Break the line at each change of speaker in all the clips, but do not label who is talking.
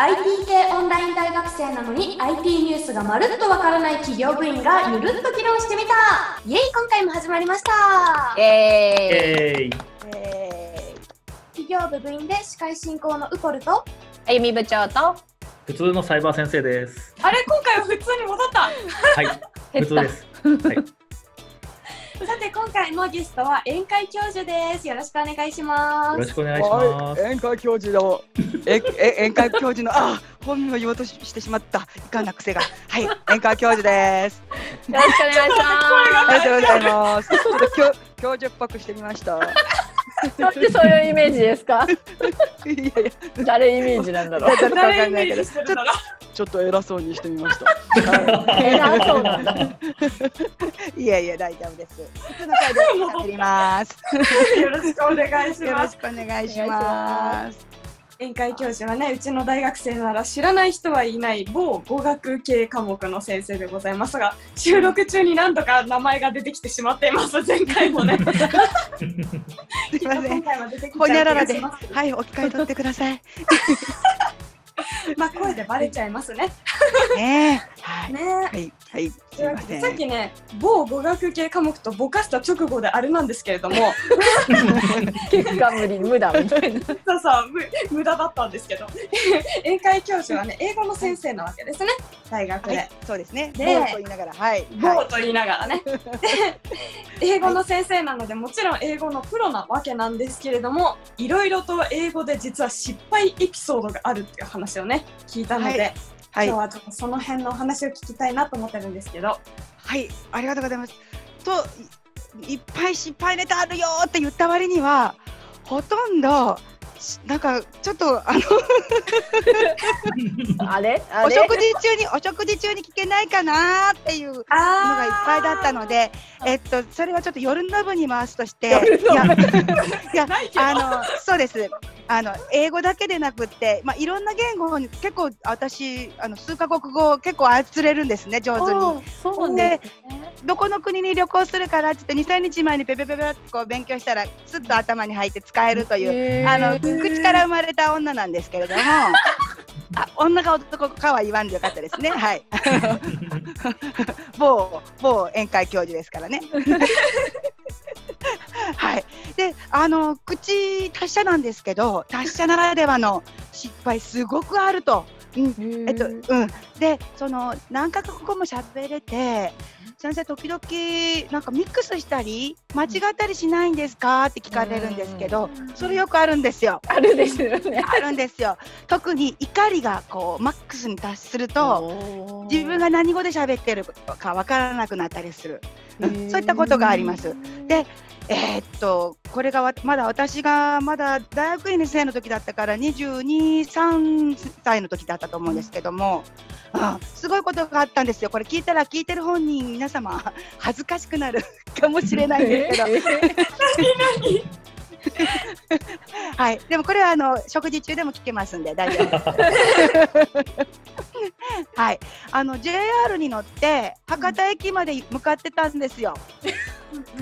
IT 系オンライン大学生なのに IT ニュースがまるっとわからない企業部員がゆるっと議論してみた。イエイ今回も始まりました。
イエーイ
えい
え
企業部部員で司会進行のウコルと
あゆみ部長と
普通のサイバー先生です。
あれ今回は普通に戻った。
はい、普通です。はい、
さて今回のゲストは宴会教授です。よろしくお願いします。
よろしくお願いします。
はい 宴会教授のええ宴会教授のあ本名を言おうとししてしまった。いかんな癖が。はい宴会教授です。
よろしくお願いし
ありがとうございます。ちょっと教教授っぽくしてみました。い
ます。ってそういうイメージですか？
やいや。
誰イメージなんだろう？
ちょ
してるんだろ
ちょっと偉そうにしてみました、は
偉そうなんだ。
い、いやいや大丈夫です。普通の会で喋ります。
うよろしくお願いし
よろ
ます
しくお願いします。
宴会教授はねうちの大学生なら知らない人はいない某語学系科目の先生でございますが収録中に何度か名前が出てきてしまっています。前回もね。
すいませ
今
んほにゃららで。はい置き換え取ってください
まあ声でバレちゃいますね。
ねえ。はい。
ね
はい。はい。す
とい
ません。
さっきね某語学系科目とぼかした直後であれなんですけれども。
結果無理無駄みたいな。
そうそうむ無駄だったんですけど。宴会教授はね英語の先生なわけですね。大学で、
はい、そうですね。
で
某と言いながら、はい。は
某と言いながらね。で英語の先生なのでもちろん英語のプロなわけなんですけれどもいろいろと英語で実は失敗エピソードがあるっていう話をね聞いたので、
はいはい
今日はちょっとその辺のお話を聞きたいなと思ってるんですけど
はい、ありがとうございます。と、いいっぱい失敗ネタあるよって言った割には、ほとんど。しなんかちょっとあの
あれ？
お食事中にお食事中に聞けないかなっていうのがいっぱいだったので、えっとそれはちょっと夜の部に回すとして、いや いやあのそうです。あの英語だけでなくって、まあいろんな言語に結構私あの数カ国語結構操れるんですね上手に。
そうですね。
どこの国に旅行するからって言って2、3日前にペペペペってこう勉強したらすっと頭に入って使えるという、あの口から生まれた女なんですけれどもあ女か男かは言わんでよかったですね。はい。某某宴会教授ですからね。はい。であの口達者なんですけど達者ならではの失敗すごくあると。うん。えっと、うん。で、その何カ国語も喋れて、先生時々なんかミックスしたり間違ったりしないんですか？って聞かれるんですけど、それよくあるんですよ。
あるですよね。
あるんですよ。特に怒りがこうマックスに達すると、自分が何語で喋ってるかわからなくなったりする。うんそういったことがあります。で、えーっとこれがわまだ私がまだ大学院2生の時だったから22、3歳の時だったと思うんですけども、あすごいことがあったんですよ。これ聞いたら聞いてる本人皆様恥ずかしくなるかもしれないんですけど、はい。でもこれはあの食事中でも聞けますんで大丈夫です。はい。あの JR に乗って博多駅まで向かってたんですよ。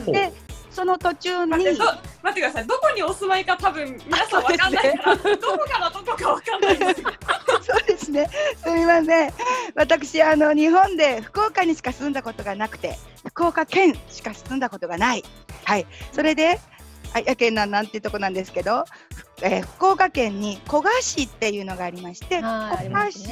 でその途中に
待ってど待ってくださいどこにお住まいか多分皆さんわかんないから、どこからどこかわかんない
そうですね。すみません。私あの日本で福岡にしか住んだことがなくて、福岡県しか住んだことがない。はい。それで、あやけんなんなんていうとこなんですけど、えー福岡県に古賀市っていうのがありまして、古賀市。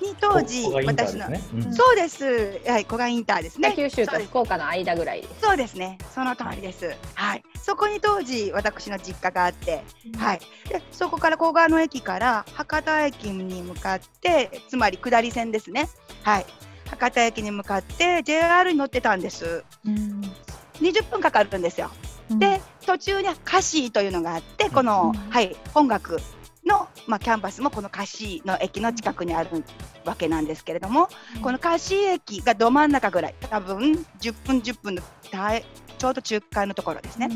に当時
ここがインター
私の、
ですね。うん
そうです。はい、古賀インターですね。
九州と
そうです
福岡の間ぐらい。
そうですね。その通りです。はい。そこに当時私の実家があって、はい。で、そこから古賀の駅から博多駅に向かって、つまり下り線ですね。はい。博多駅に向かって JR に乗ってたんです。20分かかるんですよ。で、途中にカシーというのがあって、この、
うん。
はい、本学の、まあ、キャンパスもこのカシーの駅の近くにあるわけなんですけれども、このカシー駅がど真ん中ぐらい、多分10分10分の大ちょうど中間のところですね。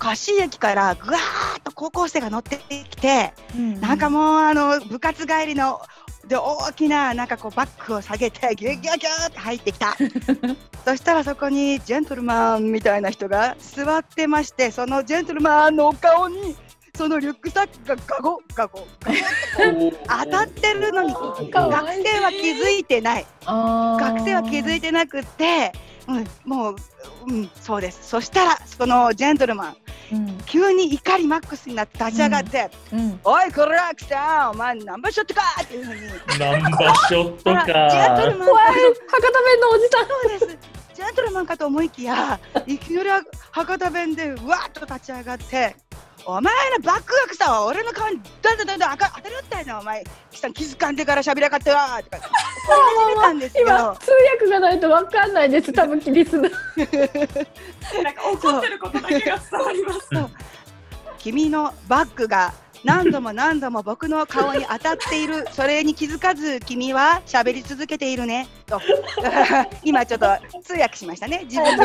カシー駅からぐわーっと高校生が乗ってきて、なんかもうあの部活帰りので大きななんかこうバッグを下げてギュギュギュって入ってきた。そしたらそこにジェントルマンみたいな人が座ってましてそのジェントルマンのお顔にそのリュックサックがガゴガゴガゴ。当たってるのに学生は気づいてない。学生は気づいてなくって、うん、もう、うん、そうですそしたらそのジェントルマン
うん
急に怒りマックスになって立ち上がって
うん「
おいこら来たお前ナンバーショットか!」っていうふうに
ナンバーショット
ほらジェントル
か。
マン
怖い博多弁のおじさん
そうです。ジェントルマンかと思いきや、いきなり博多弁でわーっと立ち上がって、お前のバックがさ、俺の顔にだんだんだんだん当たりよったよな、お前、気づかんでから喋りやがってわー。とか、怒り始めたんです
今
よ。
通訳がないとわかんないです多分リスナー
なんか怒ってることだけが伝わります。
君のバッグが何度も何度も僕の顔に当たっている、それに気づかず君は喋り続けているね、と。今ちょっと通訳しましたね、自分で。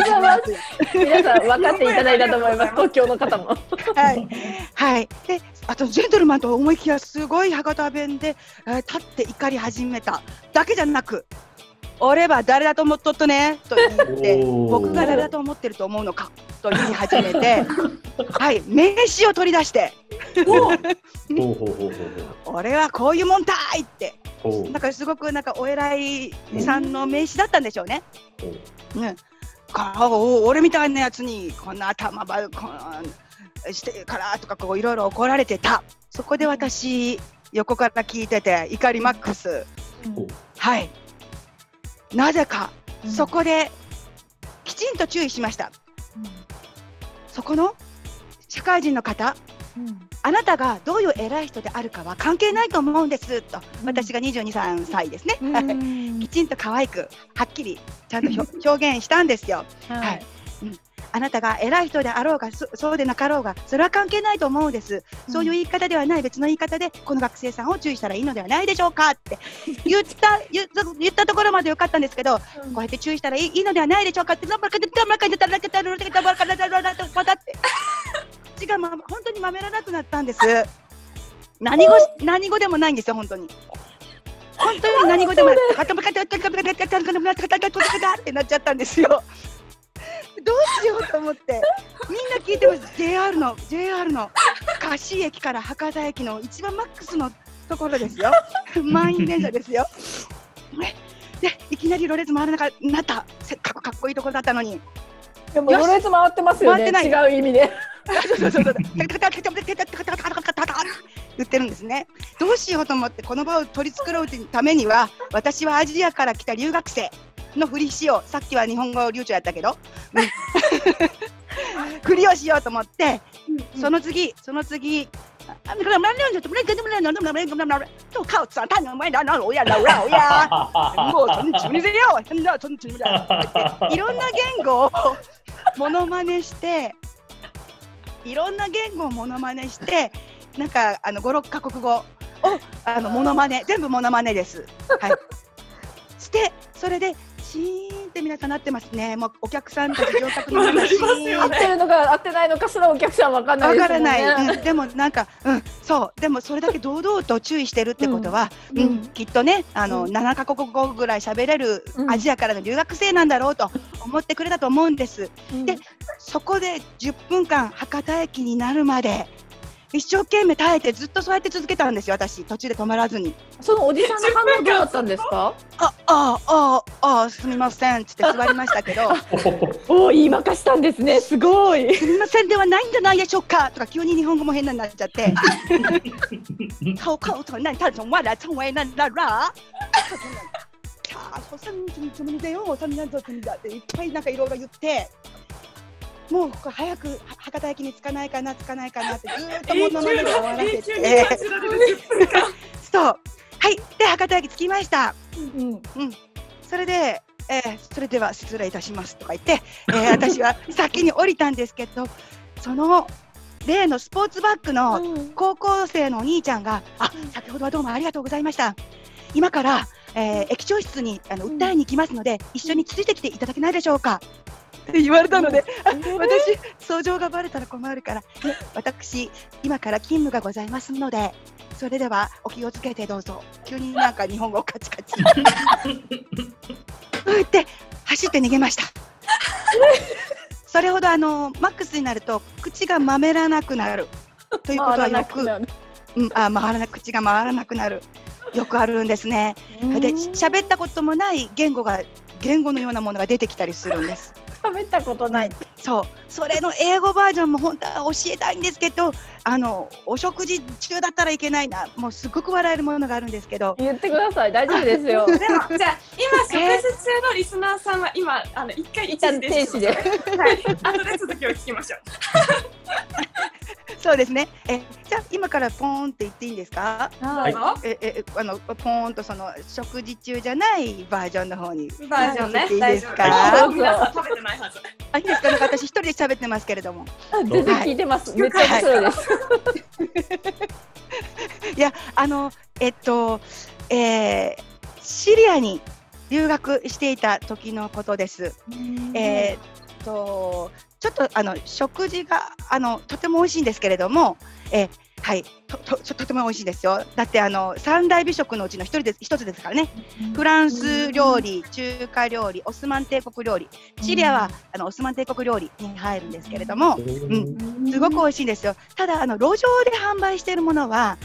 皆さん分かっていただいたと思います。東京の方も。
はい、はい、であとジェントルマンと思いきやすごい博多弁で、えー立って怒り始めた。だけじゃなく俺は誰だと思っとっとね？と言って僕が誰だと思ってると思うのか？と言い始めて はい名刺を取り出して。俺はこういうもんたいって。なんかすごくなんかお偉いさんの名刺だったんでしょうね。
ほう。
ね、顔俺みたいなやつにこんな頭ばこんしてからとかこういろいろ怒られてた。そこで私横から聞いてて怒りマックス。はいなぜかそこできちんと注意しました。そこの社会人の方あなたがどういう偉い人であるかは関係ないと思うんですと。私が22、3歳ですね、きちんと可愛くはっきりちゃんと表現したんですよ。はいあなたが偉い人であろうがそそうでなかろうがそれは関係ないと思うんです、そういう言い方ではない別の言い方でこの学生さんを注意したらいいのではないでしょうかって 言った言った言ったところまでよかったんですけど、こうやって注意したらいいいいのではないでしょうかって、口が、ま、本当にまめらなくなったんです。何語何語でもないんですよ、本当に。本当に何語でもない。ってなっちゃったんですよ。どうしようと思って、みんな聞いてます。JR の JR の貸駅から博多駅の一番マックスのところですよ。満員電車ですよ。ねで、いきなりロレツ回らなかなった。せっかくかっこいいところだったのに。
でもロレツ回ってますよね
回ってない
違う意味で
そうそうそうそう。言ってるんですね。どうしようと思ってこの場を取り繕うためには私はアジアから来た留学生のふりしよう。さっきは日本語流暢やったけど、う んふりをしようと思って、その次その次。もうそんな自分でよ、そんなそんな自分でいろんな言語をモノマネして、いろんな言語をモノマネして、なんかあの五六カ国語をあのモノマネ全部モノマネです。はい。してそれでシーンって皆さんなってますね。もうお客さんたち乗客の皆シーン
合ってるのか合ってないのかすらお客さんわかんないですもん
わから
ね
ない、うん、でもなんか、うん、そう。でもそれだけ堂々と注意してるってことは、
うん。
うん
うん。
きっとねあの、
うん。
7カ国語ぐらい喋れる
うん。
アジアからの留学生なんだろうと思ってくれたと思うんです。
うん。
でそこで10分間博多駅になるまで一生懸命耐えてずっとそうやって続けたんですよ私途中で止まらずに。
そのおじさんの反応どうだったんですか？
あああああすみませんって座りましたけど
おお言いまかしたんですねすごい
すみませんではないんじゃないでしょうかとか急に日本語も変なになっちゃって。口口头那他从外来成为那那那。あ そさんつもりだよ、そんなつもりだっていっぱいなんかいろいろ言って、もうここ早くは博多駅に着かないかな、着かないかなってずーっと
永
物のままで終わらせて、
感じられる10分間。
そう、はい、で博多駅着きました。
うん
それで、えーそれでは失礼いたしますとか言って、えー私は先に降りたんですけど、その例のスポーツバッグの高校生のお兄ちゃんが、あ先ほどはどうもありがとうございました。今から、えー駅長室にあの訴えに行きますので、一緒についてきていただけないでしょうか。って言われたので、あ私、訴状がバレたら困るから、ね私、今から勤務がございますので、それではお気をつけてどうぞ。急になんか日本語カチカチ。うんって走って逃げました。それほどあのマックスになると口がまめらなくなる。ということはよく。うん、あ回らな口が回らなくなるよくあるんですね。で喋ったこともない言語が言語のようなものが出てきたりするんです。
喋ったことない。
そう、それの英語バージョンも本当は教えたいんですけど、あのお食事中だったらいけないな、もうすごく笑えるものがあるんですけど、
言ってください。大丈夫ですよ。
でも じゃあ今食事中のリスナーさんは今あの一回
一旦停止で。
はい後で続きを聞きましょう
そうですね。え、じゃあ今からポーンって言っていいんですか？
どうぞ
え、え、あのポーンとその食事中じゃないバージョンの方に。
バージョンね
いい
大丈
ですか
夫食べてないはず
あ、いいですか？なんか私一人で喋ってますけれども。
あ全然聞いてます。めっちゃ面白いです。
いや、あのえっと、えーシリアに留学していた時のことです。えーっとちょっとあの食事があのとても美味しいんですけれども、えーはいととととても美味しいですよ。だってあの三大美食のうちの一人です一つですからね。フランス料理、中華料理、オスマン帝国料理。シリアはあのオスマン帝国料理に入るんですけれども、うん、すごく美味しいんですよ。ただあの路上で販売しているものは、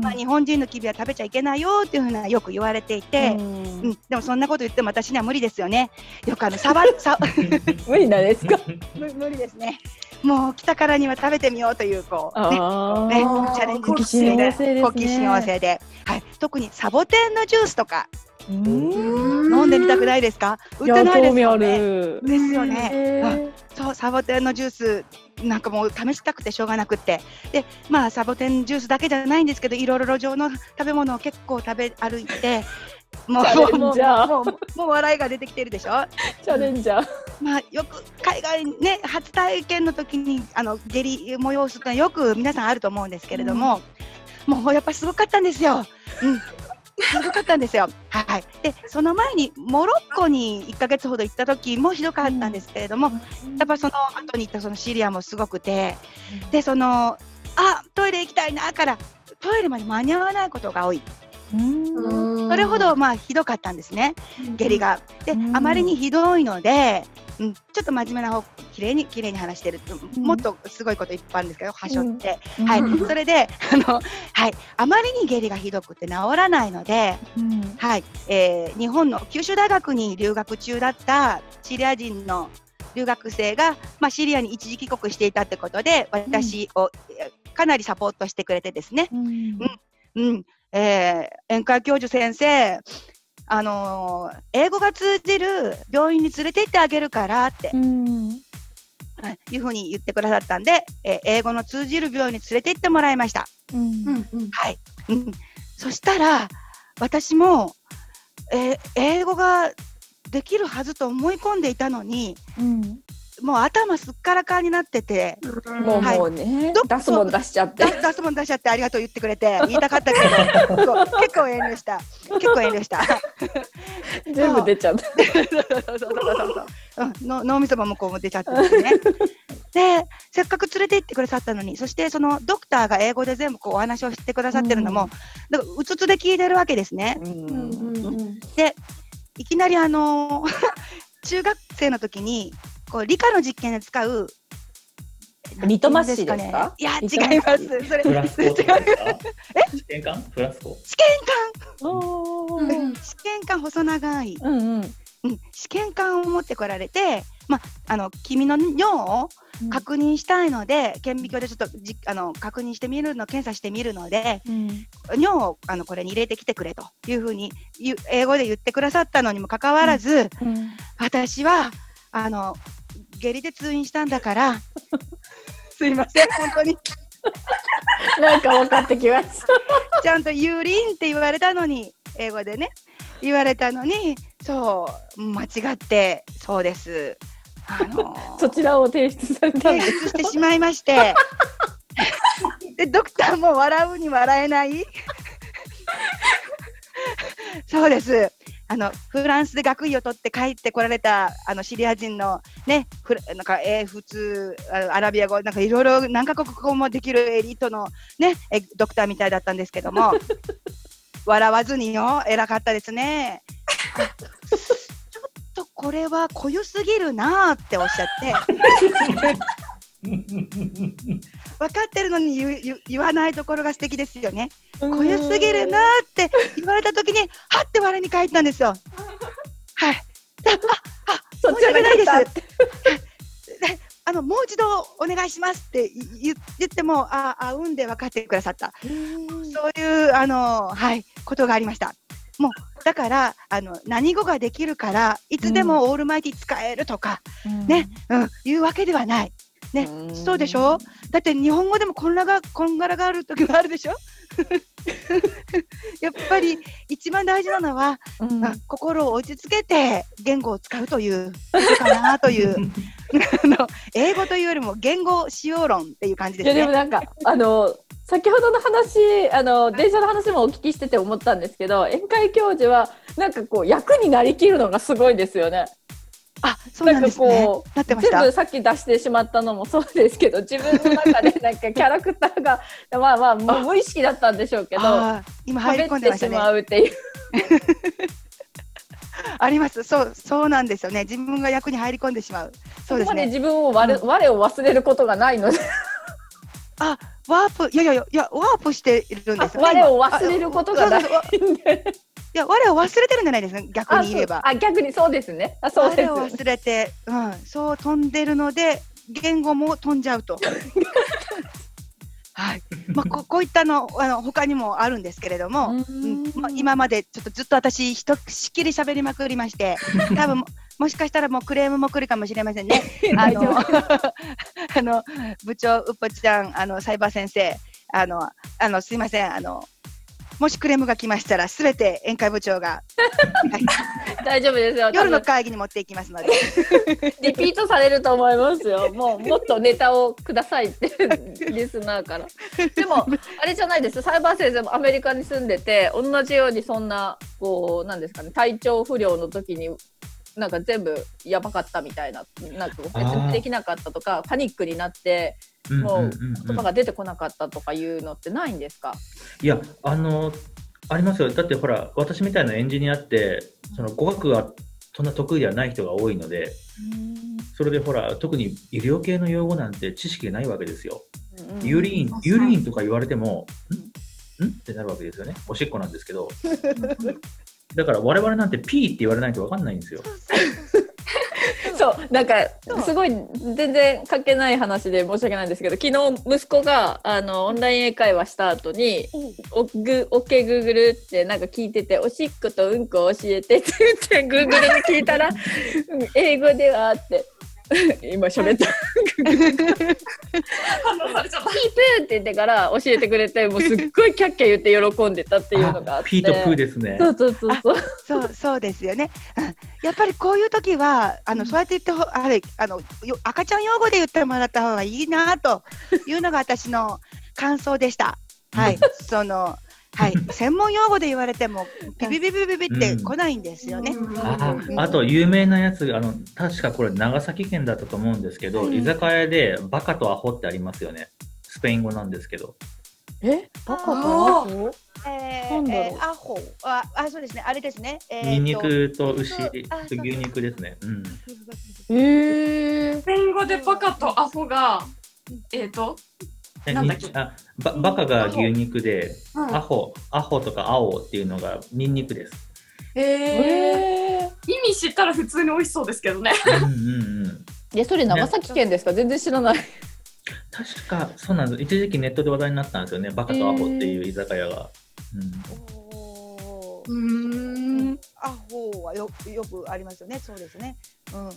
まあ、日本人のキビは食べちゃいけないよっていうふうなよく言われていて。うん、でもそんなこと言っても私には無理ですよね。よくあのさばさ
無理なんですか？
無無理ですね。もう来たからには食べてみようというこうね
あ
ね
あ。
チャレンジ
好奇心旺盛で
好奇心旺盛で、はい、特にサボテンのジュースとか
うん
飲んでみたくないですか？売ってないですよね。
る。
ですよね。そうサボテンのジュースなんかもう試したくてしょうがなくってでまあサボテンジュースだけじゃないんですけどいろいろ路上の食べ物を結構食べ歩いてもうもうもうもう笑いが出てきてるでしょ？
チャレンジャー。
まあよく海外ね初体験の時にあの下痢催すってよく皆さんあると思うんですけれども、もうやっぱすごかったんですよ。うんすごかったんですよ。はい。で、その前にモロッコに1ヶ月ほど行った時もひどかったんですけれども、やっぱその後に行ったそのシリアもすごくて、で、その、あ、トイレ行きたいなから、トイレまで間に合わないことが多い。それほどまあひどかったんですね、下痢が。で、
うん。
あまりにひどいので、うん、ちょっと真面目な方、きれいにきれいに話してる、
ん
もっとすごいこといっぱいあるんですけど、はしょって、
うん。
はい、
うん。
それで、あの、はい、あまりに下痢がひどくて治らないので、
うん。
はい、えー日本の九州大学に留学中だったシリア人の留学生が、まあ、シリアに一時帰国していたってことで、私を、えーかなりサポートしてくれてですね、
うん。
うん、えー、宴会教授先生、あのー英語が通じる病院に連れて行ってあげるからって、
うん。
はいいうふうに言ってくださったんで、えー英語の通じる病院に連れて行ってもらいました。
うん。
はい。うん、そしたら、私も、えー英語ができるはずと思い込んでいたのに、
うん
もう頭すっからかんになってて、
もう
はい。
もうね。
ど
出すもん出しちゃって。
だ出すもん出しちゃってありがとう言ってくれて、言いたかったけど、結構遠慮した。結構遠慮した。
全部出ちゃった。
そう。そう。そう。そう。そう。う。ん、の脳みそも向こうも出ちゃってですね。で、せっかく連れて行ってくださったのに、そしてそのドクターが英語で全部こうお話をしてくださってるのも、だからうつつで聞いてるわけですね。
うん。
うんうんうん
いきなりあのー 中学生の時にこう理科の実験で使う
リトマス紙ですか
いや違います。それ
フラスコとかですか？試験管？フラスコ？
試験管。試験管細長い、
うんうん。
うん、試験管を持ってこられて、まあの君の尿を確認したいので、顕微鏡でちょっとじあの確認してみるの検査してみるので
うん。
尿をあのこれに入れてきてくれというふうに英語で言ってくださったのにもかかわらず、
うん。
私はあの下痢で通院したんだから。すいません本当に。
なんか分かってきました。
ちゃんと「ユーリン」って言われたのに英語でね。言われたのにそう間違ってそうです。あの
そちらを提出されたん
提
です。
出してしまいまして。でドクターも笑うに笑えない。そうですあのフランスで学位を取って帰ってこられたあのシリア人のねなんか英仏あアラビア語なんかいろいろ何カ国語もできるエリートのねえドクターみたいだったんですけども 笑わずによ偉かったですね。ちょっとこれは濃ゆすぎるなーっておっしゃって 分かってるのに言わないところが素敵ですよね。濃ゆすぎるなって言われた時に、はって我に返ったんですよ。はい。
そっちじゃなかったって。
であのもう一度お願いしますって言言っても、ああ、うんで分かってくださった。そういうあのはいことがありました。もうだからあの何語ができるからいつでもオールマイティ使えるとか、ね、うん、いうわけではない。ね、そうでしょ？だって日本語でもこんながこんがらがある時もあるでしょ？やっぱり一番大事なのは、
うん
まあ心を落ち着けて言語を使うということかなという あの英語というよりも言語使用論っていう感じ
い
ですね。
やでもなんかあの先ほどの話あの電車の話もお聞きしてて思ったんですけど宴会教授はなんかこう役になりきるのがすごいですよね。
あ、そうなんですね。
こ
なってました。
全部さっき出してしまったのもそうですけど自分の中でなんかキャラクターが まあまあもう無意識だったんでしょうけど
今入り込んでましたね。
まうっていう。
あります。そう、そうなんですよね。自分が役に入り込んでしまう。そうですね。
こまで自分を我,、我を忘れることがないので
あ、ワープ、いやいやいや、ワープしているんですよ、ね。
我を忘れることがないんで。
いや、我を忘れてるんじゃないですか。逆に言えば。
あ逆にそうですね。あそうです。
我を忘れて、うん、そう飛んでるので、言語も飛んじゃうと。はい。まあ、ここういったの、あの、他にもあるんですけれども。うんまあ、今までちょっとずっと私ひとしきり喋りまくりまして 多分ももしかしたらもうクレームも来るかもしれませんね。あの
夫
あの部長うっぽちゃんあのサイバー先生あのあのすいませんあのもしクレームが来ましたらすべて宴会部長が、は い
大丈夫ですよ。
夜の会議に持っていきますので。
リピートされると思いますよ。もうもっとネタをくださいって リスナーから。でもあれじゃないです。サイバー先生もアメリカに住んでて同じようにそんなこうなんですかね体調不良の時に。なんか全部やばかったみたいな、なんか説明できなかったとか、パニックになってもう言葉が出てこなかったとかいうのってないんですか？
いや、あの、ありますよ。だってほら、私みたいなエンジニアって、その語学がそんな得意ではない人が多いので、それでほら、特に医療系の用語なんて知識がないわけですよ。 urine、urineとか言われても、んん？ってなるわけですよね。おしっこなんですけど。だから我々なんて P って言われないと分かんないんですよ。
そうなんかすごい全然関係ない話で申し訳ないんですけど昨日息子があのオンライン英会話した後に「おぐオッケーグーグル」ってなんか聞いてて「おしっことうんこ教えて」って言ってグーグルに聞いたらうん「英語では」って今喋った
反応されちゃった。
ピープーって言ってから教えてくれてもうすっごいキャッキャ言って喜んでたっていうのがあって
P とプーですね。
そうそうそうそう
そうそうですよね。うんやっぱりこういう時はあのそうやって言ってほあれあのよ赤ちゃん用語で言ってもらった方がいいなというのが私の感想でした。はい、そのはい。専門用語で言われてもビビビビビビって来ないんですよね。
ああと有名なやつがあの確かこれ長崎県だったと思うんですけど、
うん。
居酒屋でバカとアホってありますよね。スペイン語なんですけど。
え？バカか
あ
な
え
なんだろう。
えーアホ。ああそうですね。あれですね。えーと。
ニンニクと牛。と牛肉ですね、うん、
えー。
スペイン語でバカとアホが、えっ、と、
え
なんだっけ？
にあババカが牛肉で
うん。
アホアホとか青っていうのがニンニクです。
えー、
えー。
意味知ったら普通に美味しそうですけどね。
うんうんうん。
えそれ長崎県ですか、全然知らない。
確かそうなんです。一時期ネットで話題になったんですよね。バカとアホっていう居酒屋が、うん。
うーん。
アホはよよくありますよね。そうですね。うん。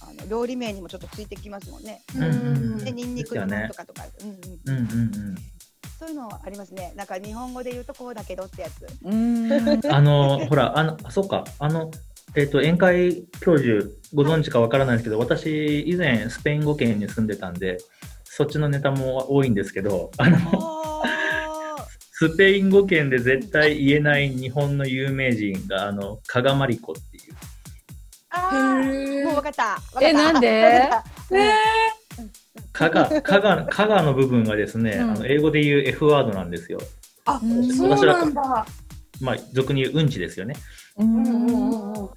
あの料理名にもちょっとついてきますもんね。
うんうんうん
でニンニクの
ですよね
とかとか、うんうん。
うんうんうん
そういうのはありますね。なんか日本語で言うとこうだけどってやつ。
うん。
あの、ほら、あの、あそうか、あの、えっ、と、宴会教授、ご存知かわからないですけど、私、以前、スペイン語圏に住んでたんで、そっちのネタも多いんですけど、あの、
あ
スペイン語圏で絶対言えない日本の有名人が、あの、加賀まりこっていう。
あー。もうわかった。
えなんで？
わかった
ね
加賀、加賀、加賀の部分がですね、
うん
あの英語で言う F ワードなんですよ。
あ、
うん
そうなんだ。
まあ、俗に言ううんちですよね。
うん
うんうんうん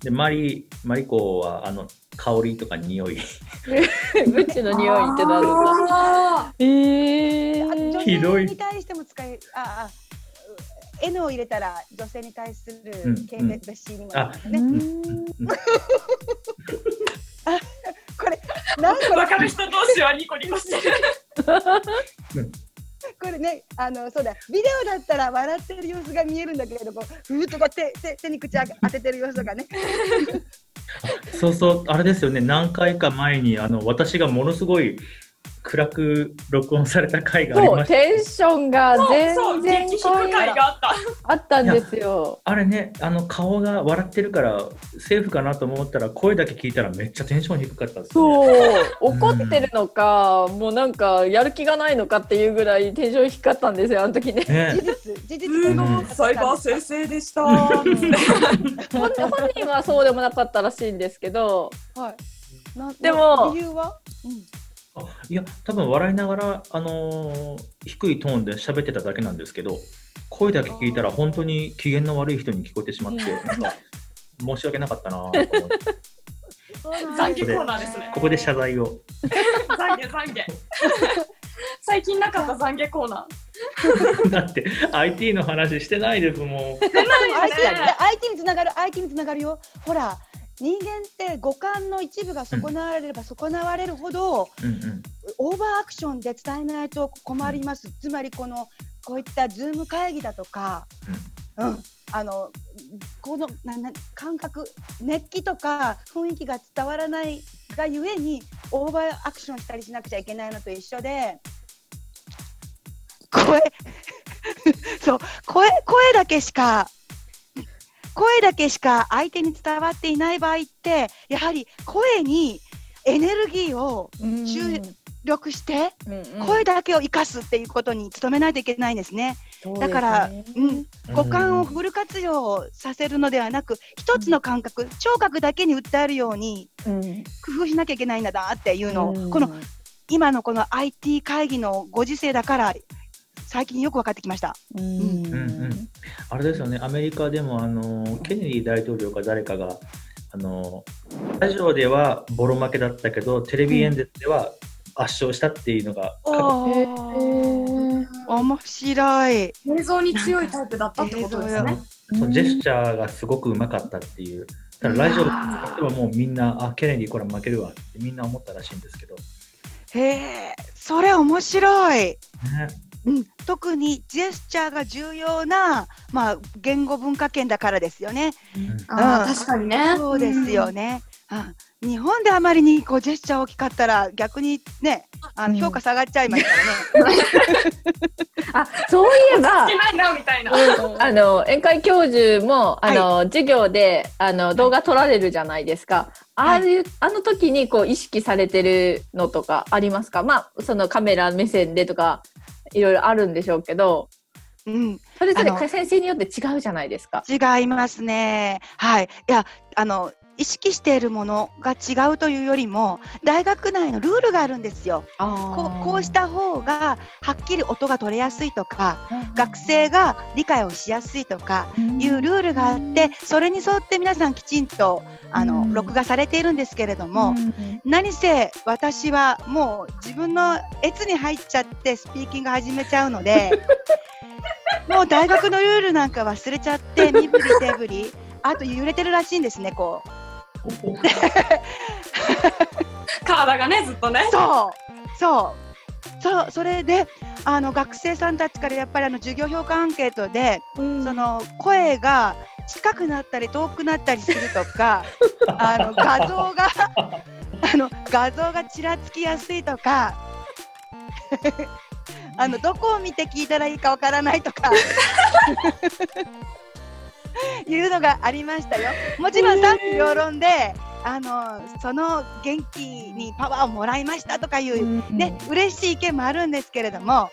で、マリ、マリコは、あの、香りとか匂い。
グッチの匂いってなんですか？
あ
え
あ女
ひどい
性に対しても使い、ああ、N を入れたら女性に対す
うん
る軽蔑視にもなりますね。
ー
これ、なん
ー
か
わかる人同士はニコニコしてる。
これね、あの、そうだ、ビデオだったら笑ってる様子が見えるんだけれど、こう、ふーっとこう手、手、手に口当ててる様子とかね。
そうそう、あれですよね、何回か前に、あの、私がものすごい暗く録音された回がありました。
テンションが
そう、
全然
激低回があった。
あったんですよ。
あれね、あの、顔が笑ってるから、セーフかなと思ったら、声だけ聞いたらめっちゃテンション低かったですよね。
そう怒ってるのか、もうなんかやる気がないのかっていうぐらいテンション低かったんですよあの時ね。
事
ね
実、事実。
普通のサイバー先生でした。
本本人はそうでもなかったらしいんですけど、
はい。な
でも
理由は？
あいや、多分笑いながら、あのー低いトーンで喋ってただけなんですけど、声だけ聞いたら本当に機嫌の悪い人に聞こえてしまって、なんか、申し訳なかったなと思って、
懺悔コーナーですね。
ここで謝罪を。
懺悔懺悔。最近なかった懺悔コーナ
だって、IT の話してないですもん。
ー。
IT だ IT につながる IT につながるよほら人間って五感の一部が損なわれれば損なわれるほど、
うんうん。
オーバーアクションで伝えないと困ります、つまりこのこういったズーム会議だとか、うん、あのこのなな感覚熱気とか雰囲気が伝わらないがゆえにオーバーアクションしたりしなくちゃいけないのと一緒で声 そう声声だけしか声だけしか相手に伝わっていない場合ってやはり声にエネルギーを注力して声だけを生かすっていうことに努めないといけないんですね。だから、うん、五感をフル活用させるのではなく、一つの感覚、聴覚だけに訴えるように
うん。
工夫しなきゃいけないんだなっていうのを、
うん。
この今のこの IT 会議のご時世だから、最近よく分かってきました。
うん
うんうんあれですよね、アメリカでもあのケネディ大統領か誰かがあのラジオではボロ負けだったけど、テレビ演説では圧勝したっていうのが、
面白い。
映像に強いタイプだったってことですね。
そのジェスチャーがすごくうまかったっていう。ただラジオではもうみんな、あ、ケネディこれ負けるわってみんな思ったらしいんですけど。
へえ、それ面白い。
ね、
うん、特にジェスチャーが重要な、まあ、言語文化圏だからですよね。
ああ、
うん
確かにね。
そうですよね。うん日本であまりにこうジェスチャー大きかったら逆にね、あの
うん
評価下がっちゃいますからね。
あそういえば
好きないなみたいな。
あの宴会教授もあの、授業であの動画撮られるじゃないですか。ああいう、あの時にこう意識されてるのとかありますか？まあそのカメラ目線でとかいろいろあるんでしょうけど、
うん、
それぞれ先生によって違うじゃないですか。
違いますね。はい。いや、あの、意識しているものが違うというよりも、大学内のルールがあるんですよ。こうこうした方がはっきり音が取れやすいとか、学生が理解をしやすいとかいうルールがあって、それに沿って皆さんきちんとあの、
うん。
録画されているんですけれども、何せ私はもう自分の越に入っちゃってスピーキング始めちゃうので もう大学のルールなんか忘れちゃって身振り手振りあと揺れてるらしいんですねこう
体がね、ずっとね。
そう。そう。そうそれであの学生さんたちからやっぱりあの授業評価アンケートで、その声が近くなったり遠くなったりするとか あの画像が あの画像がちらつきやすいとかあのどこを見て聞いたらいいかわからないとか いうのがありましたよ。もちろん賛否両論であのその元気にパワーをもらいましたとかいうね、嬉しい意見もあるんですけれども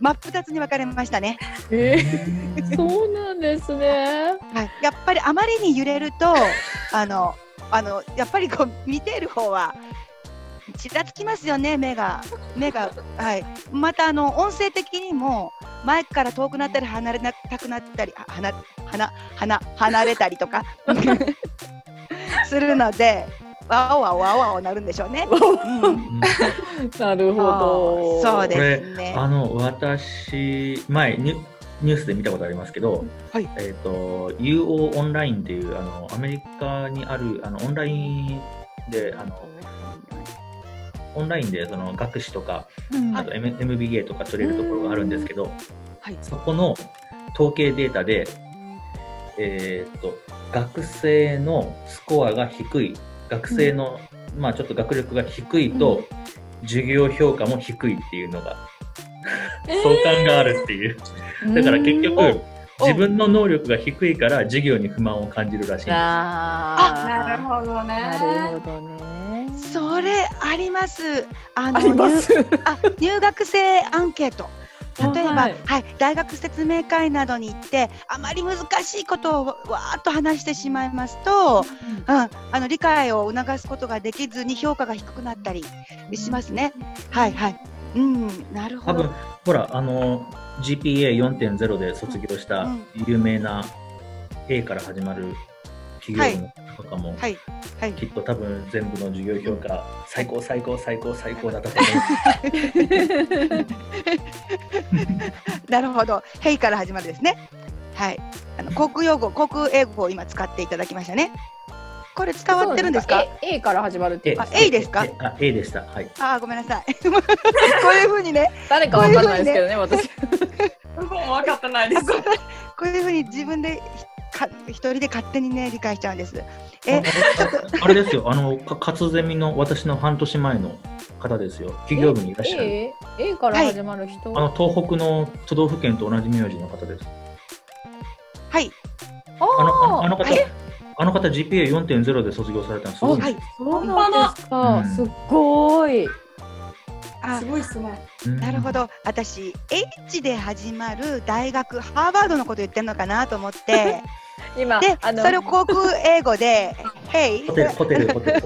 真っ二つに分かれましたね。
えー そうなんですね。
はい、やっぱりあまりに揺れると あのあのやっぱりこう見ている方はちらつきますよね目が目がはいまたあの音声的にもマイクから遠くなったり離れなたくなったりあ離離離離れたりとか するのでわおわおわおわおなるんでしょうね。
なるほど。
そうですね。
あの私前ニュニュースで見たことありますけど、
はい
えっ、と UO オンラインっていうあのアメリカにあるあのオンラインであのオンラインでその学士とか
うん
あと M- MBA とか取れるところがあるんですけど、
はい
そこの統計データで、えーっと学生のスコアが低い学生の、まあちょっと学力が低いと、授業評価も低いっていうのが相関があるっていう、だから結局自分の能力が低いから授業に不満を感じるらしいんです
あ
なるほどね。
なるほどね。
それあります。あの
あります。
入あ入学生アンケート。例えば、
は
はいい、大学説明会などに行ってあまり難しいことをわーっと話してしまいますと、うん、あの理解を促すことができずに評価が低くなったりしますね。はいはい。うん、なるほど。
多分ほらあの GPA4.0 で卒業した
うん
有名な A から始まる企業のとかも、
はいはい。
きっと多分全部の授業評価最高最高最高最高だったと思う
なるほど。ヘイから始まるですね。はい。あの国用語、国英語を今使っていただきましたね。これ伝わってるんですか
？A, A から始まるって。
あ A ですか？
えあ A でしたはい
あー、ごめんなさい。こういうふうにね、
誰かわかんないですけどね、私。
僕も分かってないです。
こういうふうに自分でひか一人で勝手にね理解しちゃうんです。え
あ あれですよあのか活ゼミの私の半年前の方ですよ企業部にいらっしゃる
A? A から始まる人？
あの東北の都道府県と同じ名字の方です
はい。
あ
あのあの方
え
あの方 GPA4.0 で卒業されたのすごいんです
はい。
そうなんですか。
うん
すっごい。
あ
すごいっすね。
うん。
なるほど。私 H で始まる大学ハーバードのこと言ってるのかなと思って、
今
で
あの
それを航空英語で Hey
ホテルホテルホテル。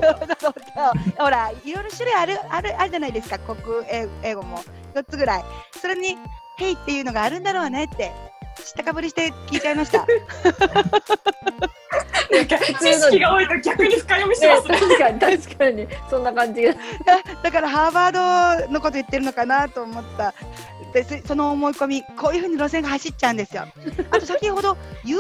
ほらいろいろ種類あるあるあるじゃないですか国英英語も。4つぐらい。それに「Hey」っていうのがあるんだろうねって知ったかぶりして聞いちゃいました。
なんか知識が多いと逆に深読みしますね。
確かに確かに。そんな感じが。
だからハーバードのこと言ってるのかなと思った。でその思い込みこういうふうに路線が走っちゃうんですよ。あと先ほど UO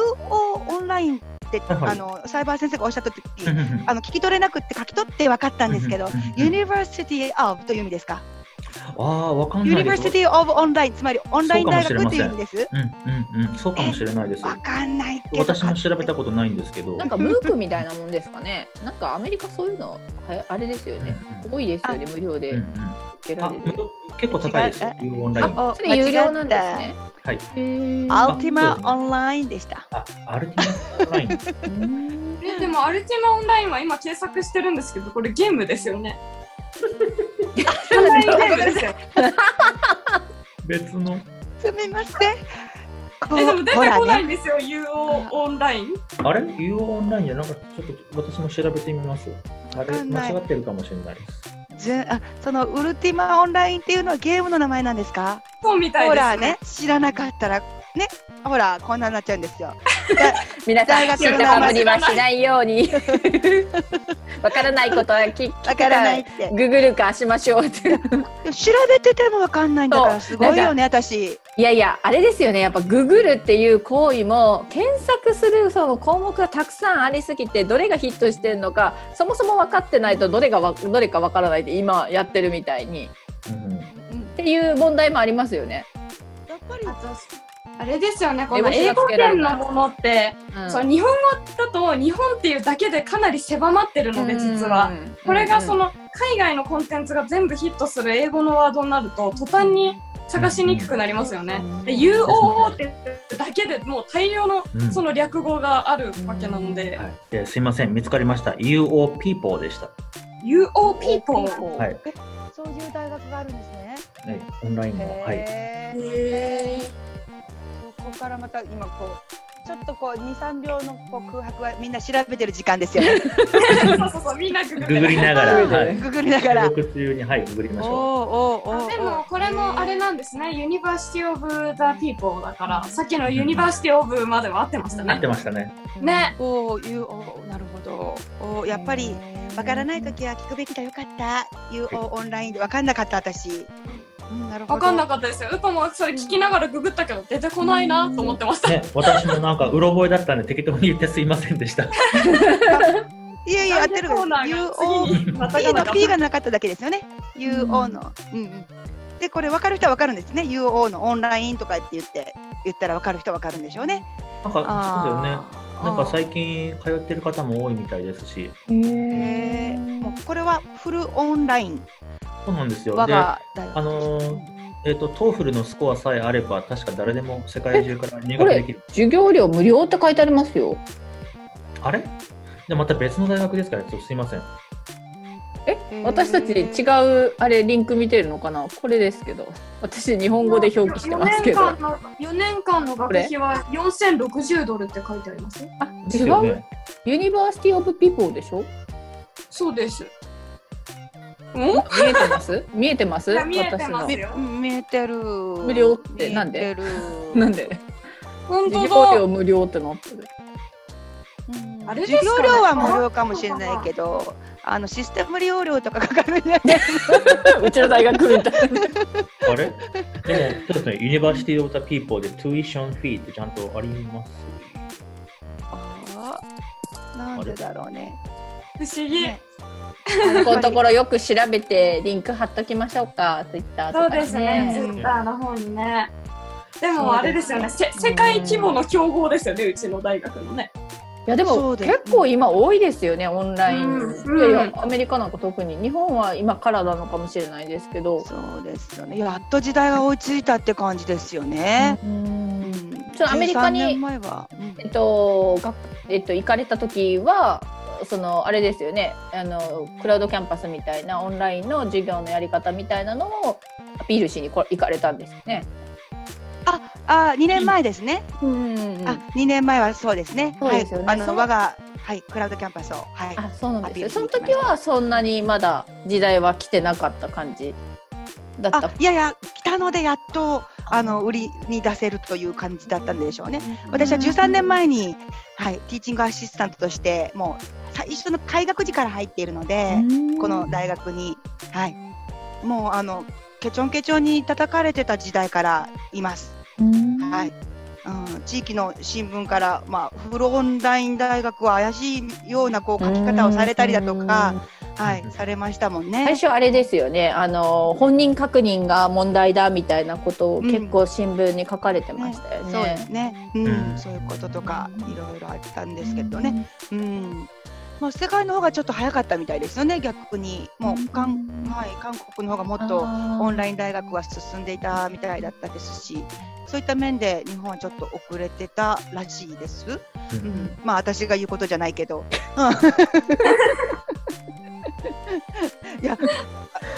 オンラインって、
はいはい。
あのサイバー先生がおっしゃった時 あの聞き取れなくって書き取って分かったんですけど
うんうんうん。
University of という意味ですか？
ああわかんないです
University of Online つまりオンライン大学という意味です？
うん。うんうんそうかもしれないです。
わかんないけど。
私も調べたことないんですけど。
なんかムークみたいなもんですかね。なんかアメリカそういうのはあれですよね。
うん
多いですよね無料で。受けられる。
結構高いですよ。オンライン
あ
それ有料なんですね。
はい。
アルティマオンラインでした。
あアルティマオンライン
うん。
えでもアルティマオンラインは今検索してるんですけど、これゲームですよね。
別の。
すみません。こ
えでも出て
ほら
こない
ね
んですよ、UO オンライン。
あれ ?U オンラインじゃなかった？ちょっと私も調べてみます。あれ？間違ってるかもしれないです。
じゃあそのウルティマオンラインっていうのはゲームの名前なんですか？
そうみたいです、
ほらね。知らなかったらね。ほらこんなになっちゃうんですよ
皆さん知ったかぶりはしないように。わからないことは聞
わからないって
ググるかしましょうって。
調べててもわかんないんだからすごいよね私
いやいや、あれですよね。やっぱググるっていう行為も検索するその項目がたくさんありすぎてどれがヒットしてるのかそもそも分かってないとどれがわどれか分からないって今やってるみたいに
うん
っていう問題もありますよね。
やっぱり
あれですよね、この英語圏のものって、
うん。
そう日本語だと日本っていうだけでかなり狭まってるので、実は。
うん。
これがその海外のコンテンツが全部ヒットする英語のワードになると途端に探しにくくなりますよね。で UOO ってだけでもう大量の
うん。
その略語があるわけなので、
はい、ですいません、見つかりました。UO People でした。
UO people。
はい、
そういう大学があるんですね。
ね、オンラインの。はい。
へー。
へー。
そこからまた今こうちょっとこう二三秒のこう空白はみんな調べてる時間ですよね。
そうそうそう、みんなググ
りながら、
ググる
はい。
ググりながら。
収録中に、はい、ググりましょ
おーおーおーおー
でもこれもあれなんですね、University of the People だから、さっきの University of までは合ってました
う。合って
ね。
ましたね。
ね。
おーいうおーなるほど。おーやっぱりわからないときは聞くべきだよかった。UO オンラインでわかんなかった私。うん、なるほど。
わかんなかったですよ。ウパもそれ聞きながらググったけど出てこないなと思ってました。
ね、私もなんかうろ覚えだったんで適当に言ってすいませんでした。
いやいや、合ってる。
コーナー
UO
が次にまた
P の P がなかっただけですよね。UO の。うんうん。で、これ分かる人は分かるんですね。UO のオンラインとかって言って、言ったら分かる人は分かるんでしょうね。
なんかそうですよね。なんか最近通ってる方も多いみたいですし、
へえ。これはフルオンライン。
そうなんですよ。
我
で、
が大学
あのーえっ、と、 TOEFL のスコアさえあれば、確か誰でも世界中から入学できる。
授業料無料って書いてありますよ。
あれ？でまた別の大学ですから、ちょっとすいません。
え私たち違うあれリンク見てるのかな？これですけど。私日本語で表記してますけど。
4年間の4年間の学費は4060ドルって書いてありますよ。
あ違う、
よね。
University of People でしょ？
そうです。ん
見えてます？見えてます？
見えてます
私
よ
うん見えてる。
無料って？なんで？なんで？
本当だ。
授業料無料ってなってる。
うん。
あれですかね。
授業料は無料かもしれないけど、あのシステム利用料とかかかるんじゃない
うちの大学みたいな。
あれ？でも、そうですね、 University of the People で、 tuition fee ってちゃんとあります。
あーなんでだろうね。
不思議。
ね。
このところよく調べてリンク貼っときましょうか。ツイッターと
そう
か
ですね、ツイッターの方にね。でもあれですよね、せ世界規模の競合ですよね、うちの大学のね。
いやでも結構今多いですよねオンライン、アメリカなんか特に日本は今からなのかもしれないですけど、
そうですよね。やっと時代が追いついたって感じですよね。
うん。
うん。
ちょアメリカに
13年前は、うん。
えっと学えっと行かれた時はそのあれですよね。あのクラウドキャンパスみたいなオンラインの授業のやり方みたいなのをアピールしにこ行かれたんですよね。
あ、あ、2年前ですね。
うん。
あ、2年前はそうですね。
そうですよね。
はい、あの我がはいクラウドキャンパスをはい。
あそうなんですよ。その時はそんなにまだ時代は来てなかった感じだった？
あ、いやいや来たのでやっとあの売りに出せるという感じだったんでしょうね。私は13年前にはいティーチングアシスタントとしてもう最初の開学時から入っているので、この大学に。はい。もうあのケチョンケチョンに叩かれてた時代からいます。はい。うん、地域の新聞から、まあ、フロオンライン大学は怪しいようなこう書き方をされたりだとか、はい、されましたもん
最
ね。
初あれですよね。あの本人確認が問題だみたいなことを
うん。
結構新聞に書かれてましたよね。
そうですね、うん。
うん
そういうこととかいろいろあったんですけどね、うんまあ、世界の方がちょっと早かったみたいですよね逆に。もう韓,、はい、韓国の方がもっとオンライン大学は進んでいたみたいだったですしそういった面で日本はちょっと遅れてたらしいです。うん、まあ私が言うことじゃないけど。いや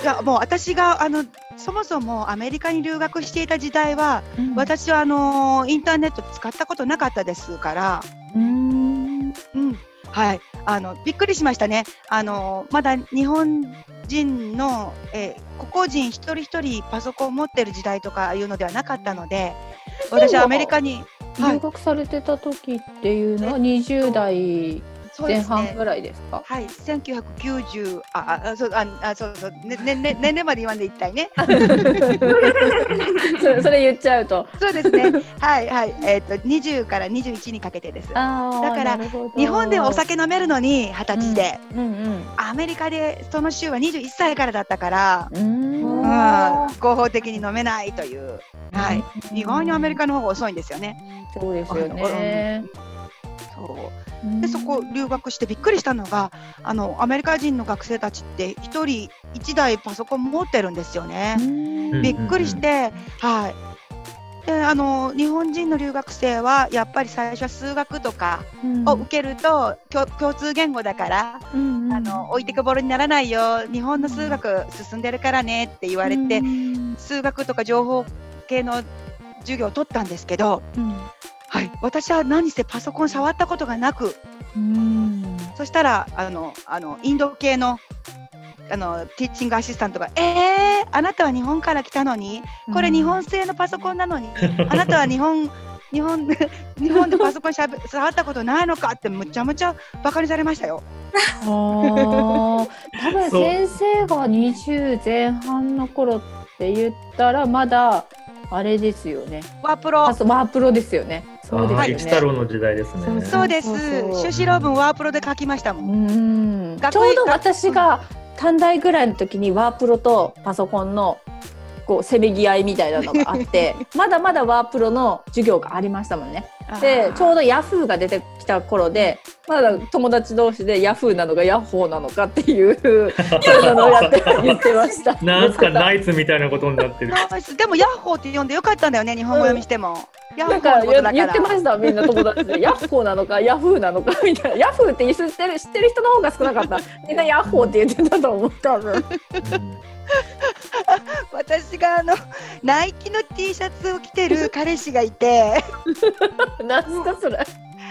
いやもう私があのそもそもアメリカに留学していた時代は、
うん。
私はあのインターネット使ったことなかったですから、
うん。
うん。はい、あのびっくりしましたね。あのまだ日本人の、えー個々人一人一人パソコンを持ってる時代とかいうのではなかったので、私はアメリカに、はい、
留学されてた時っていうのは20代前。半ぐらいですか？
はい、1990ああそうああそうそうねねね年齢まで言わんで一体ね。
それそれ言っちゃうと。
そうですね。はいはいえっ、と20から21にかけてです。だから日本でお酒飲めるのに二十歳で、
うんうん
アメリカでその週は21歳からだったから、
うーん
うん、
あ
合法的に飲めないという。はい。意外にアメリカの方が遅いんですよね。
そうですよね。
そう。でそこ留学してびっくりしたのがあのアメリカ人の学生たちって一人一台パソコン持ってるんですよね。
ん。
びっくりして、はい。であの日本人の留学生はやっぱり最初は数学とかを受けると、共共通言語だから、あの置いてくぼりにならないよ日本の数学進んでるからねって言われて、数学とか情報系の授業を取ったんですけど、はい、私は何せパソコン触ったことがなくそしたらあのあのインド系のあのティーチングアシスタントが「えー、あなたは日本から来たのにこれ日本製のパソコンなのに、あなたは日本 日本 日本でパソコンしゃべ触ったことないのか?」ってむちゃむちゃバカにされましたよ。
多分先生が20前半の頃って言ったらまだあれですよね。
ワープロ
ワープロですよね。そうですよね。
一太郎の時代ですね。
そうです修士論文ワープロで書きましたもん
うん
学
ちょうど私が短大ぐらいの時にワープロとパソコンのこうせめぎ合いみたいなのがあって まだまだワープロの授業がありましたもんね。でちょうどヤフーが出てきた頃でまだ友達同士でヤフーなのかヤッホーなのかっていうそういうのをやって言ってました。
なんすかナイツみたいなことになってる。
でもヤッホーって呼んでよかったんだよね日本語読みしても、ヤッホ
なんか言ってましたみんな友達で。ヤッホーなのかヤフーなのかみたいな。ヤフーって知ってる知ってる人の方が少なかった。みんなヤッホーって言ってたと思う多分。
うん
私があのナイキの T シャツを着てる彼氏がいて。
何すかそれ。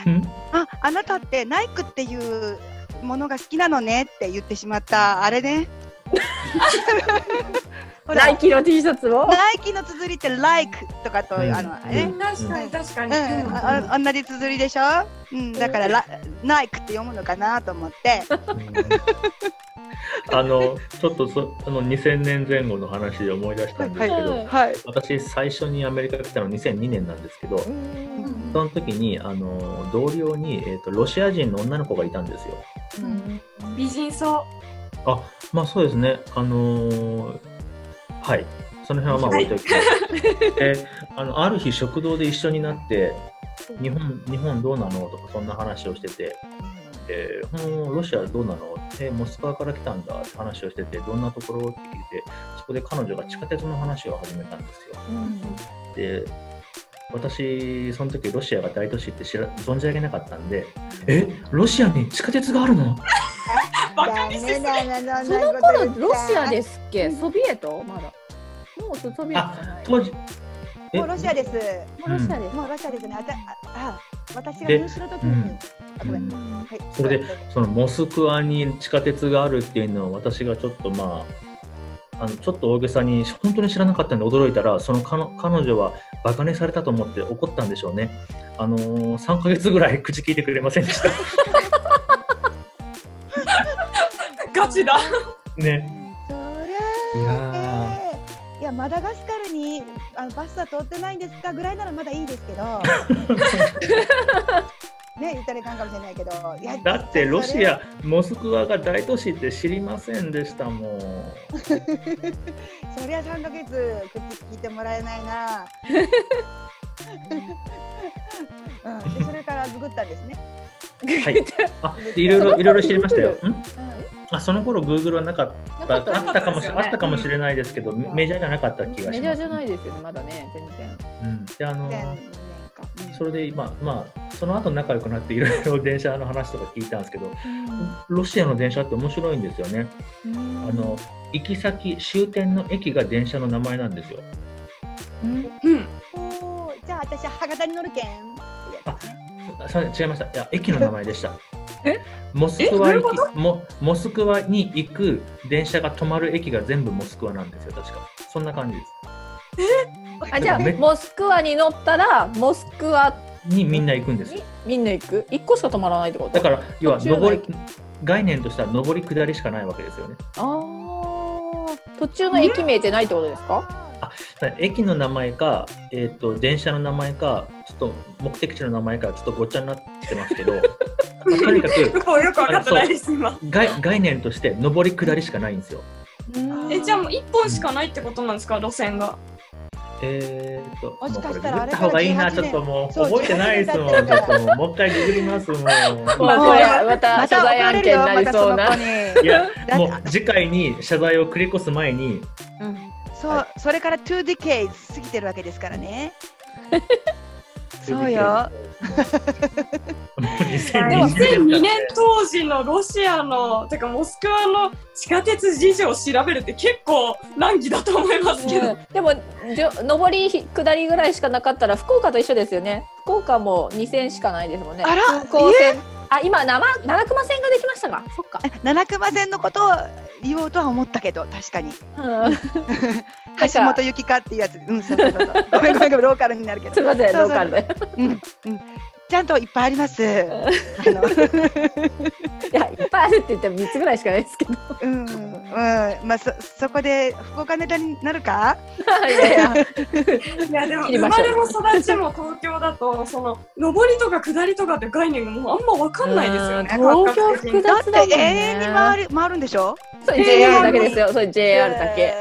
うん？
ああなたってナイクっていうものが好きなのねって言ってしまった。あれね。
ナイキの T シャツを？
ナイキの綴りって like とかと、
うん。
あのね、
確かに確か
うん
に。
ああ同じ綴りでしょ、うん、だからラナイクって読むのかなと思って
あのちょっとそあの2000年前後の話で思い出したんですけど、
はい。
はい。
私最初にアメリカ来たの2002年なんですけど、その時にあの同僚に、えー、とロシア人の女の子がいたんですよ。
美人そ
あまあそうですね、あのーはい、その辺はまあ置いといて、であのある日、食堂で一緒になって、日本日本どうなの？とか、そんな話をしてて、えーうんロシアどうなの？えモスクワから来たんだって話をしてて、どんなところ？って聞いて、そこで彼女が地下鉄の話を始めたんですよ。で私、その時ロシアが大都市って知ら存じ上げなかったんで、え？ロシアに地下鉄があるの？
バカにしすぎ
ダメだな
その頃ロシアですっけ？ソビエト？まだ。もうソビエトじゃない。
当時、え？
もうロシアです。
もうロシアです。
もうロシアですね。あたああ私が
で
入試の時に、
それでそのモスクワに地下鉄があるっていうのを私がちょっとまあ、あのちょっと大げさに本当に知らなかったんで驚いたら、その彼彼女はバカにされたと思って怒ったんでしょうね。あのー、3ヶ月ぐらい口聞いてくれませんでした。
ガチだ。
ね。
そ
いや
りゃあいやマダガスカルにあのバスは通ってないんですかぐらいならまだいいですけど ね言ったらいかんかもしれないけど
だってロシア、モスクワが大都市って知りませんでしたもん。
そりゃ3ヶ月口聞いてもらえないなうん、でそれからググったんですね。
はい。あ、でいろいろいろいろ知りましたよ。んあ、その頃 Google はなかった、あ
なかった
かもし
ね
あったかもしれないですけど、
ん
メジャーじゃなかった気がします。
メジャーじゃないですよねまだね全然
うん。で、あの
で
ー
年かうん
それで今、まあ、その後仲良くなっていろいろ電車の話とか聞いたんですけど、ロシアの電車って面白いんですよね。あの行き先、終点の駅が電車の名前なんですよ。
うん
うん。
おーじゃあ私は博多に乗るけん
あそれ違いました。いや、駅の名前でした。
え？
モスクワ行きモモスクワに行く電車が止まる駅が全部モスクワなんですよ、確か。そんな感じです。
あじゃあ
め
モスクワに乗ったらモスクワ
にみんな行くんです
に。みんな行く？一個しか止まらないってこと？
だから、要は上り、概念としては上り下りしかないわけですよね。
あー途中の駅名ってないってことですか？
だから駅の名前か、えー、と電車の名前か、ちょっと目的地の名前か、ちょっとごっちゃになってますけど、まあとにかく
よく分かってないです、今。
概概念として上り下りしかないんですよ。
え、じゃあもう一本しかないってことなんですか、路線が。
えー、と、
もしか
もうこれ
したら
ググった方がいいな、
あれから
ちょっともう覚えてないですもん、ちょ
18年経っ
ともうもう一回ググりますもん。
まあまた謝罪案件に。なりそうな
またその子に。
いや、
だ
もう次回に謝罪を繰り越す前に、
うん。そう、それから2 decades 過ぎてるわけですからね。そうよ。
もう2020
でも
年 ですから
2002年当時のロシアの、てかモスクワの地下鉄事情を調べるって結構難儀だと思いますけど。
うん。でもじょ上り下りぐらいしかなかったら福岡と一緒ですよね。福岡も2000しかないですもんね。
あら
空港線。あ今生長熊線ができましたか？そっか、
七熊線のことを言おうとは思ったけど、確かに。
うん、
橋本由紀かっていうやつ。うん、そうそうそう。ごめんごめんごめん、ローカルになるけど。
すみません
そうそう
ローカルで
うんうんちゃんといっぱいあります。
いやいっぱいあるって言っても3つぐらいしかないですけど
うん、うん、まあ、そ、そこで福岡ネタになるか？
いや
でも生
ま
れも育ちも東京だとその上りとか下りとかって概念がもうあんま分かんないですよね。
うん東京複雑だもん
て永遠に
ね
回る、回るんでしょ？
それ JR だけですよそれ JR だけ。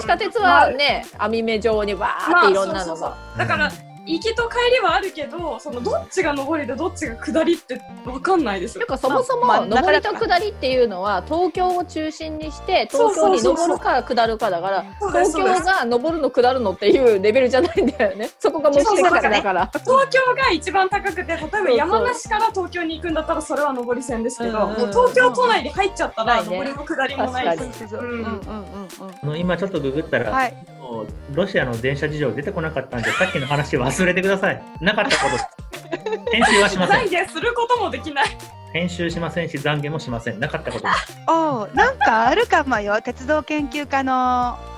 地下鉄はね網目状にわーっていろんなの
そうそう
が
そう。だから行きと帰りはあるけどそのどっちが上りでどっちが下りって分かんないですよ。
なん。かそもそも
まあまあ
上りと下りっていうのは東京を中心にして東京に上るか下るかだから東京が上るの下るのっていうレベルじゃないんだよね。そこが目的だから。
東京が一番高くて例えば山梨から東京に行くんだったらそれは上り線ですけど、
うん。うん
もう東京都内に入っちゃったら上りも下りもないです。
そう
ん。
うんうんうん
あの今ちょっとググったら、
うん。はい。
もうロシアの電車事情出てこなかったんで、さっきの話忘れてください。なかったこと。編集はしません
懺。悔することもできない。
編集しませんし、懺悔もしません。なかったことです。
おお、なんかあるかもよ。鉄道研究家の。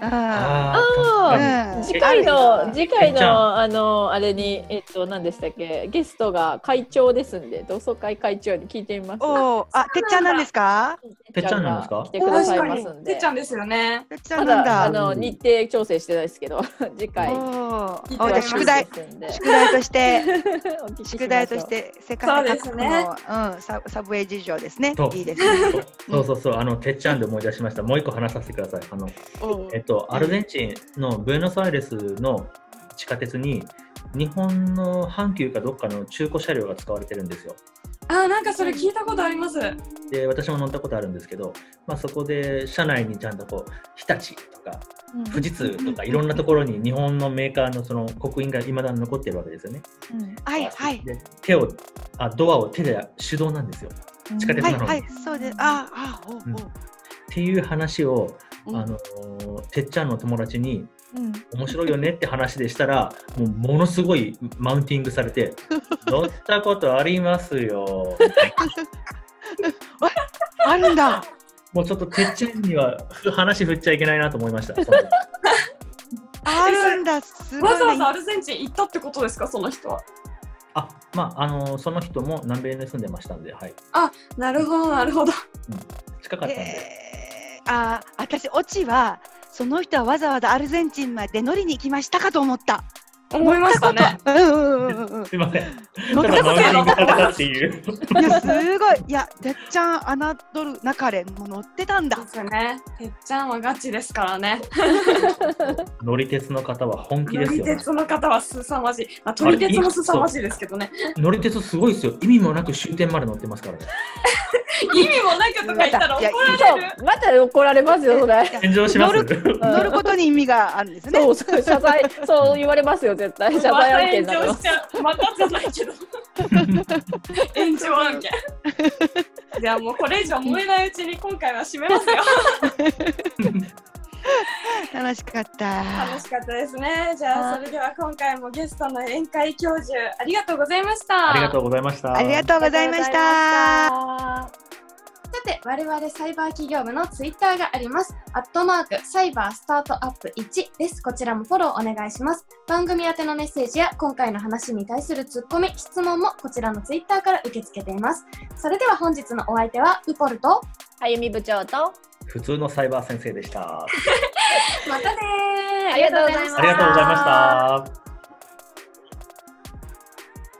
うん。
あ
あ
ー
うん
次回の次回のあのあれにえっと何でしたっけ？ゲストが会長ですんで同窓会会長に聞いてみます。
おお、あ、てっちゃんなんですか？
てっちゃんなんですか？
来てください
確かに
ますんで。
てっちゃんですよね。
てっちゃ
た
んなんだ。
だあの日程調整してないですけど 次回。
おお、宿題。宿題として。宿題として世
そう
界各
ですね
国の、うん、ササブウェイ事情ですね
そう。
いいですね。
そうそうそう、あの、てっちゃんで思い出しました。もう一個話させてください。あの、
お
えっと、アルゼンチンのブエノスアイレスの地下鉄に、日本の阪急かどっかの中古車両が使われてるんですよ。
あーなんかそれ聞いたことあります。
で、私も乗ったことあるんですけど、まあ、そこで車内にちゃんとこう、日立とか、富士通とか、いろんなところに日本のメーカーのその刻印がいまだに残ってるわけですよね。
はいはい
で、手を、あドアを手で手動なんですよ。地下鉄なのに。
はいはいそうです。ああおうおう
うんっていう話を、
うん
あのーてっちゃんの友達に
うん
面白いよねって話でしたらもうものすごいマウンティングされて乗ったことありますよ
あるんだ。
もうちょっとてっちゃんには話振っちゃいけないなと思いました
あるんだ。すごいね
わざわざアルゼンチン行ったってことですかその人は。
あまああのーその人も南米に住んでましたんで、はい、
なるほどなるほど。
近かったんで、
えー、あー私オチはその人はわざわざアルゼンチンまで乗りに行きましたかと思った。
思いましたね。
うんうんうんうんうん。
すいません
乗ったこと
ただマウンティングされたっていう
いやすごいいやてっちゃん侮るなかれもう乗ってたんだ
で。すよね。てっちゃんはガチですからね。
乗り鉄の方は本気
乗り
ですよ、ね、
鉄の方は凄まじい。まあ、撮り鉄も凄まじいですけどね。
乗り鉄すごいですよ意味もなく終点まで乗ってますからね
意味もなくとか言ったら怒られる。
また怒られますよそれ。
炎上します
乗乗ることに意味があるんですね。
そうそう 謝罪そう言われますよ絶対謝罪案件
ま
なの
た炎上しちゃう。またじゃないけど。炎上案件。じゃあもうこれ以上燃えないうちに今回は締めますよ。
楽しかった。
楽しかったですね。じゃあそれでは今回もゲストの宴会教授ありがとうございました。
ありがとうございました
ありがとうございました。
さて、我々サイバー企業部のツイッターがあります。アットマーク、サイバースタートアップ1です。こちらもフォローお願いします。番組宛てのメッセージや今回の話に対するツッコミ、質問もこちらのツイッターから受け付けています。それでは本日のお相手は、ウポルと、
あゆみ部長と
普通のサイバー先生でした。
またねー
ありがとうございました
ありがとうございました。